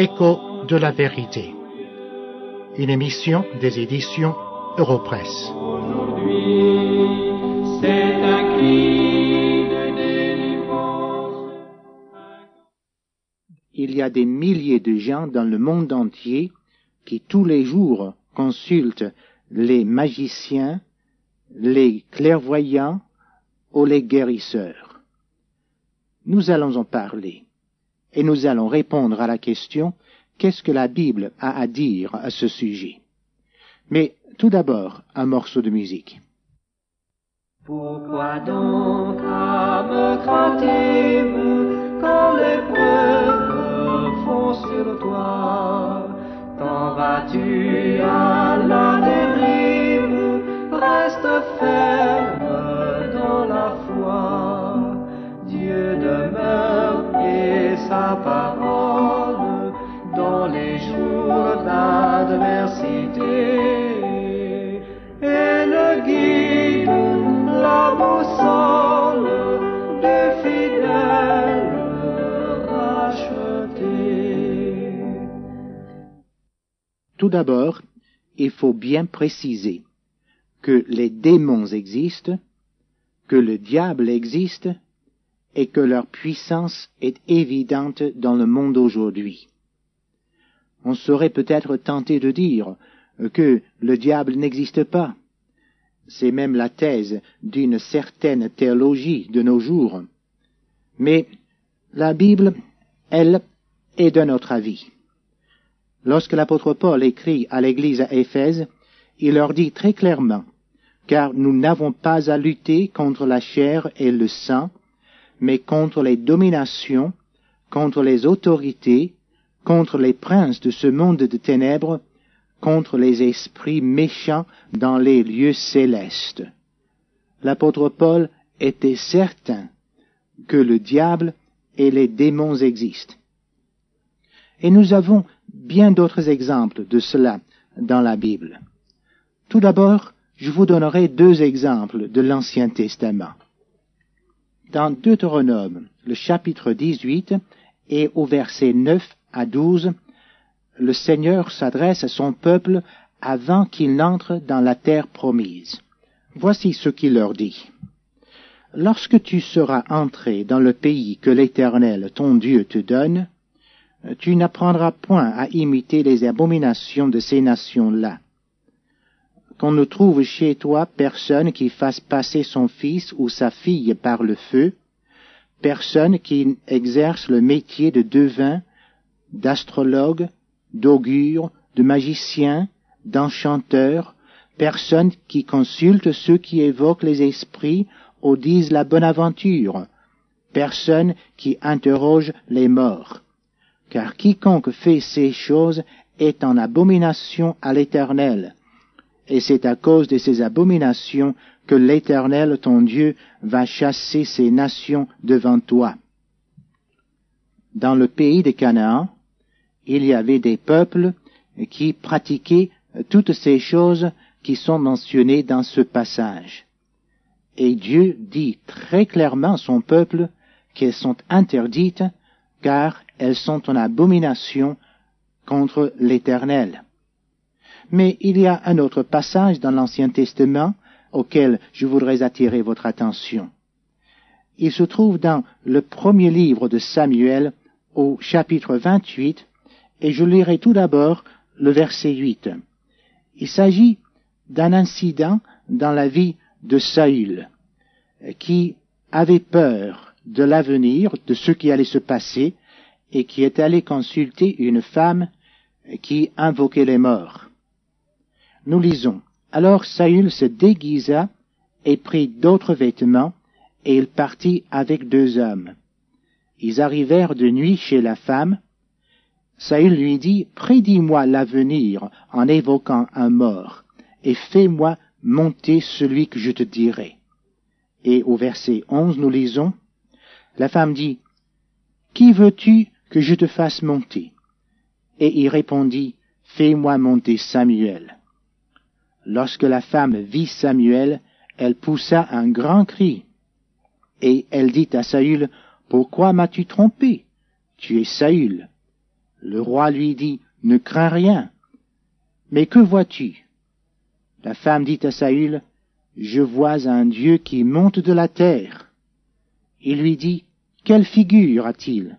Écho de la vérité. Une émission des éditions Europresse. Il y a des milliers de gens dans le monde entier qui tous les jours consultent les magiciens, les clairvoyants ou les guérisseurs. Nous allons en parler et nous allons répondre à la question qu'est-ce que la Bible a à dire à ce sujet? Mais tout d'abord, un morceau de musique. Pourquoi donc âme craintive quand les preuves font sur toi? T'en vas-tu à la dérive? Reste ferme et sa parole dans les jours d'adversité et le guide la boussole des fidèles rachetés. Tout d'abord, il faut bien préciser que les démons existent, que le diable existe et que leur puissance est évidente dans le monde aujourd'hui. On serait peut-être tenté de dire que le diable n'existe pas. C'est même la thèse d'une certaine théologie de nos jours. Mais la Bible, elle, est d'un autre avis. Lorsque l'apôtre Paul écrit à l'église à Éphèse, il leur dit très clairement, car nous n'avons pas à lutter contre la chair et le sang, mais contre les dominations, contre les autorités, contre les princes de ce monde de ténèbres, contre les esprits méchants dans les lieux célestes. L'apôtre Paul était certain que le diable et les démons existent. Et nous avons bien d'autres exemples de cela dans la Bible. Tout d'abord, je vous donnerai deux exemples de l'Ancien Testament. Dans Deutéronome, le chapitre 18 et au verset 9 à 12, le Seigneur s'adresse à son peuple avant qu'il n'entre dans la terre promise. Voici ce qu'il leur dit. Lorsque tu seras entré dans le pays que l'Éternel, ton Dieu, te donne, tu n'apprendras point à imiter les abominations de ces nations-là. Qu'on ne trouve chez toi personne qui fasse passer son fils ou sa fille par le feu, personne qui exerce le métier de devin, d'astrologue, d'augure, de magicien, d'enchanteur, personne qui consulte ceux qui évoquent les esprits ou disent la bonne aventure, personne qui interroge les morts. Car quiconque fait ces choses est en abomination à l'Éternel, et c'est à cause de ces abominations que l'Éternel ton Dieu va chasser ces nations devant toi. Dans le pays de Canaan, il y avait des peuples qui pratiquaient toutes ces choses qui sont mentionnées dans ce passage. Et Dieu dit très clairement à son peuple qu'elles sont interdites car elles sont en abomination contre l'Éternel. Mais il y a un autre passage dans l'Ancien Testament auquel je voudrais attirer votre attention. Il se trouve dans le premier livre de Samuel au chapitre 28 et je lirai tout d'abord le verset 8. Il s'agit d'un incident dans la vie de Saül qui avait peur de l'avenir, de ce qui allait se passer, et qui est allé consulter une femme qui invoquait les morts. Nous lisons. Alors Saül se déguisa et prit d'autres vêtements, et il partit avec deux hommes. Ils arrivèrent de nuit chez la femme. Saül lui dit, Prédis-moi l'avenir en évoquant un mort, et fais-moi monter celui que je te dirai. Et au verset 11, nous lisons, La femme dit, Qui veux-tu que je te fasse monter? Et il répondit, Fais-moi monter Samuel. Lorsque la femme vit Samuel, elle poussa un grand cri. Et elle dit à Saül, Pourquoi m'as-tu trompé? Tu es Saül. Le roi lui dit, Ne crains rien. Mais que vois-tu? La femme dit à Saül, Je vois un Dieu qui monte de la terre. Il lui dit, Quelle figure a-t-il?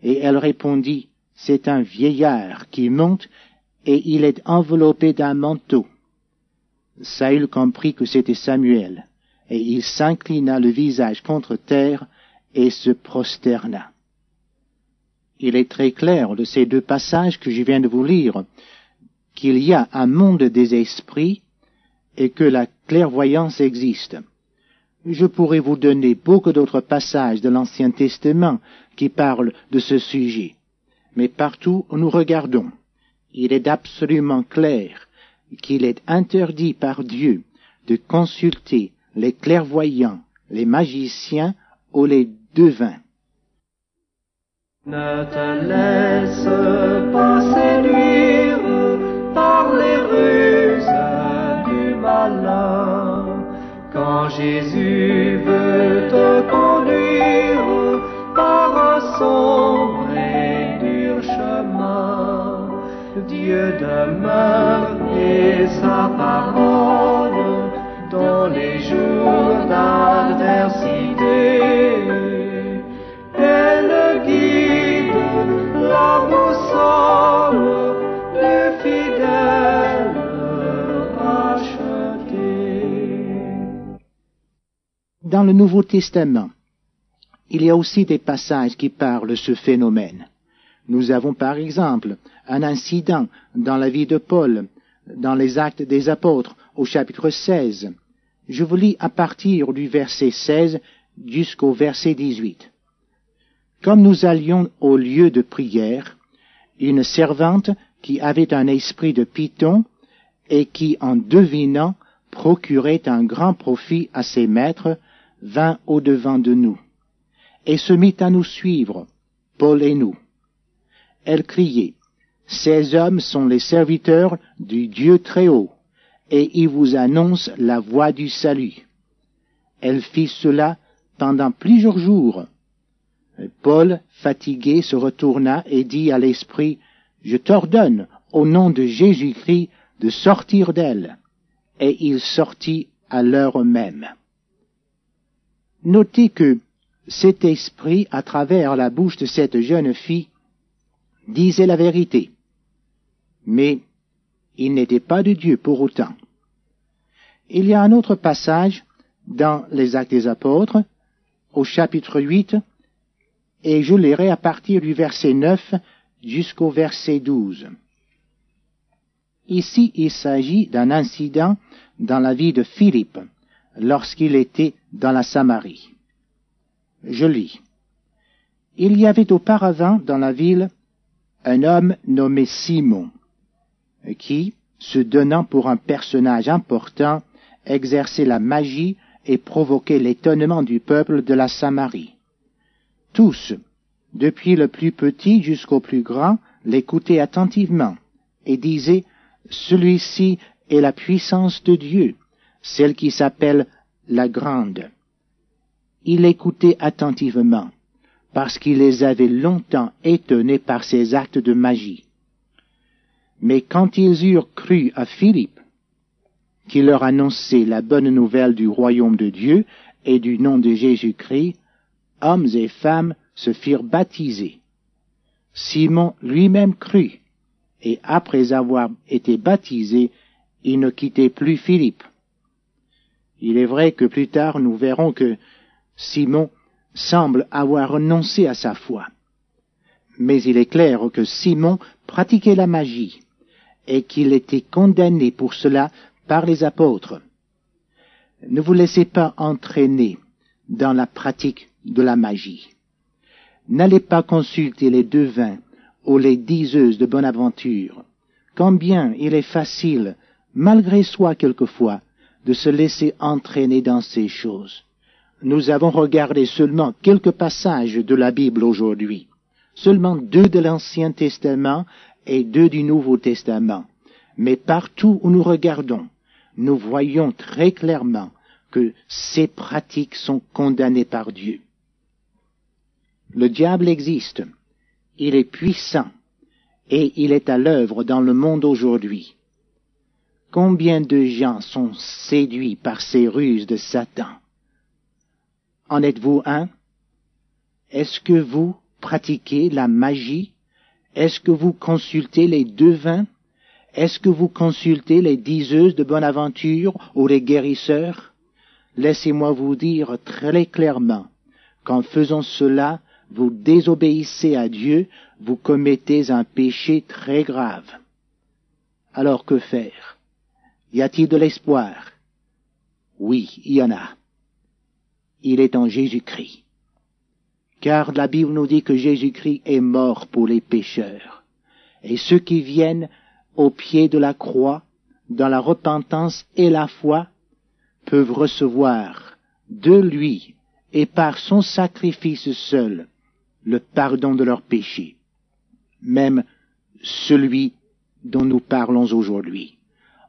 Et elle répondit, C'est un vieillard qui monte et il est enveloppé d'un manteau. Saül comprit que c'était Samuel, et il s'inclina le visage contre terre et se prosterna. Il est très clair de ces deux passages que je viens de vous lire qu'il y a un monde des esprits et que la clairvoyance existe. Je pourrais vous donner beaucoup d'autres passages de l'Ancien Testament qui parlent de ce sujet, mais partout où nous regardons, il est absolument clair qu'il est interdit par Dieu de consulter les clairvoyants, les magiciens ou les devins. Ne te laisse pas séduire par les ruses du. Quand Jésus Dans le Nouveau Testament, il y a aussi des passages qui parlent de ce phénomène. Nous avons par exemple un incident dans la vie de Paul, dans les actes des apôtres, au chapitre 16. Je vous lis à partir du verset 16 jusqu'au verset 18. Comme nous allions au lieu de prière, une servante qui avait un esprit de python et qui, en devinant, procurait un grand profit à ses maîtres, vint au-devant de nous, et se mit à nous suivre, Paul et nous. Elle criait, Ces hommes sont les serviteurs du Dieu très haut, et ils vous annoncent la voie du salut. Elle fit cela pendant plusieurs jours. Paul, fatigué, se retourna et dit à l'esprit, Je t'ordonne, au nom de Jésus-Christ, de sortir d'elle. Et il sortit à l'heure même. Notez que cet esprit, à travers la bouche de cette jeune fille, disait la vérité. Mais il n'était pas de Dieu pour autant. Il y a un autre passage dans les Actes des Apôtres, au chapitre 8, et je lirai à partir du verset 9 jusqu'au verset 12. Ici, il s'agit d'un incident dans la vie de Philippe, lorsqu'il était dans la Samarie. Je lis. Il y avait auparavant dans la ville un homme nommé Simon, qui, se donnant pour un personnage important, exerçait la magie et provoquait l'étonnement du peuple de la Samarie. Tous, depuis le plus petit jusqu'au plus grand, l'écoutaient attentivement et disaient Celui-ci est la puissance de Dieu, celle qui s'appelle la grande. Il écoutait attentivement, parce qu'il les avait longtemps étonnés par ses actes de magie. Mais quand ils eurent cru à Philippe, qui leur annonçait la bonne nouvelle du royaume de Dieu et du nom de Jésus-Christ, hommes et femmes se firent baptiser. Simon lui-même crut, et après avoir été baptisé, il ne quittait plus Philippe. Il est vrai que plus tard nous verrons que Simon semble avoir renoncé à sa foi. Mais il est clair que Simon pratiquait la magie et qu'il était condamné pour cela par les apôtres. Ne vous laissez pas entraîner dans la pratique de la magie. N'allez pas consulter les devins ou les diseuses de bonne aventure. Combien il est facile, malgré soi quelquefois, de se laisser entraîner dans ces choses. Nous avons regardé seulement quelques passages de la Bible aujourd'hui, seulement deux de l'Ancien Testament et deux du Nouveau Testament. Mais partout où nous regardons, nous voyons très clairement que ces pratiques sont condamnées par Dieu. Le diable existe, il est puissant, et il est à l'œuvre dans le monde aujourd'hui. Combien de gens sont séduits par ces ruses de Satan? En êtes-vous un? Est-ce que vous pratiquez la magie? Est-ce que vous consultez les devins? Est-ce que vous consultez les diseuses de bonne aventure ou les guérisseurs? Laissez-moi vous dire très clairement qu'en faisant cela, vous désobéissez à Dieu, vous commettez un péché très grave. Alors que faire? Y a-t-il de l'espoir? Oui, il y en a. Il est en Jésus-Christ. Car la Bible nous dit que Jésus-Christ est mort pour les pécheurs. Et ceux qui viennent au pied de la croix, dans la repentance et la foi, peuvent recevoir de lui et par son sacrifice seul le pardon de leurs péchés, même celui dont nous parlons aujourd'hui.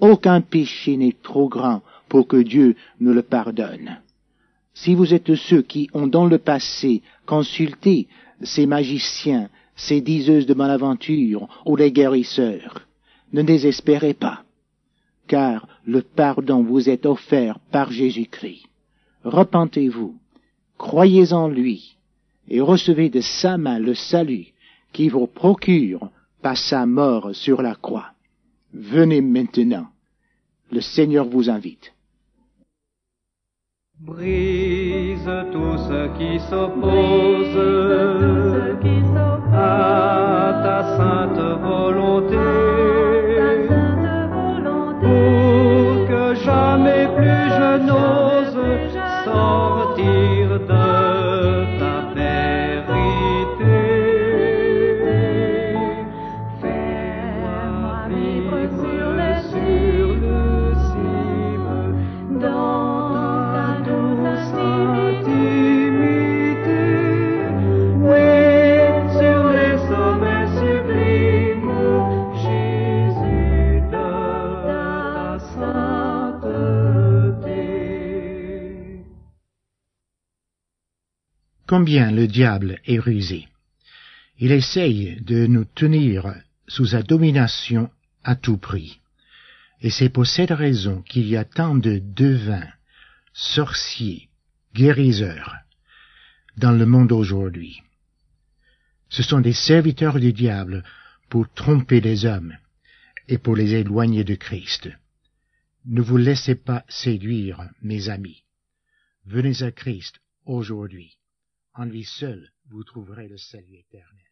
Aucun péché n'est trop grand pour que Dieu nous le pardonne. Si vous êtes ceux qui ont dans le passé consulté ces magiciens, ces diseuses de aventure ou les guérisseurs, ne désespérez pas, car le pardon vous est offert par Jésus-Christ. Repentez-vous, croyez en lui, et recevez de sa main le salut qui vous procure par sa mort sur la croix. Venez maintenant. Le Seigneur vous invite. Brise tout ce qui s'oppose à ta sainte volonté, Le diable est rusé. Il essaye de nous tenir sous sa domination à tout prix. Et c'est pour cette raison qu'il y a tant de devins, sorciers, guérisseurs dans le monde aujourd'hui. Ce sont des serviteurs du diable pour tromper les hommes et pour les éloigner de Christ. Ne vous laissez pas séduire, mes amis. Venez à Christ aujourd'hui. En lui seul, vous trouverez le salut éternel.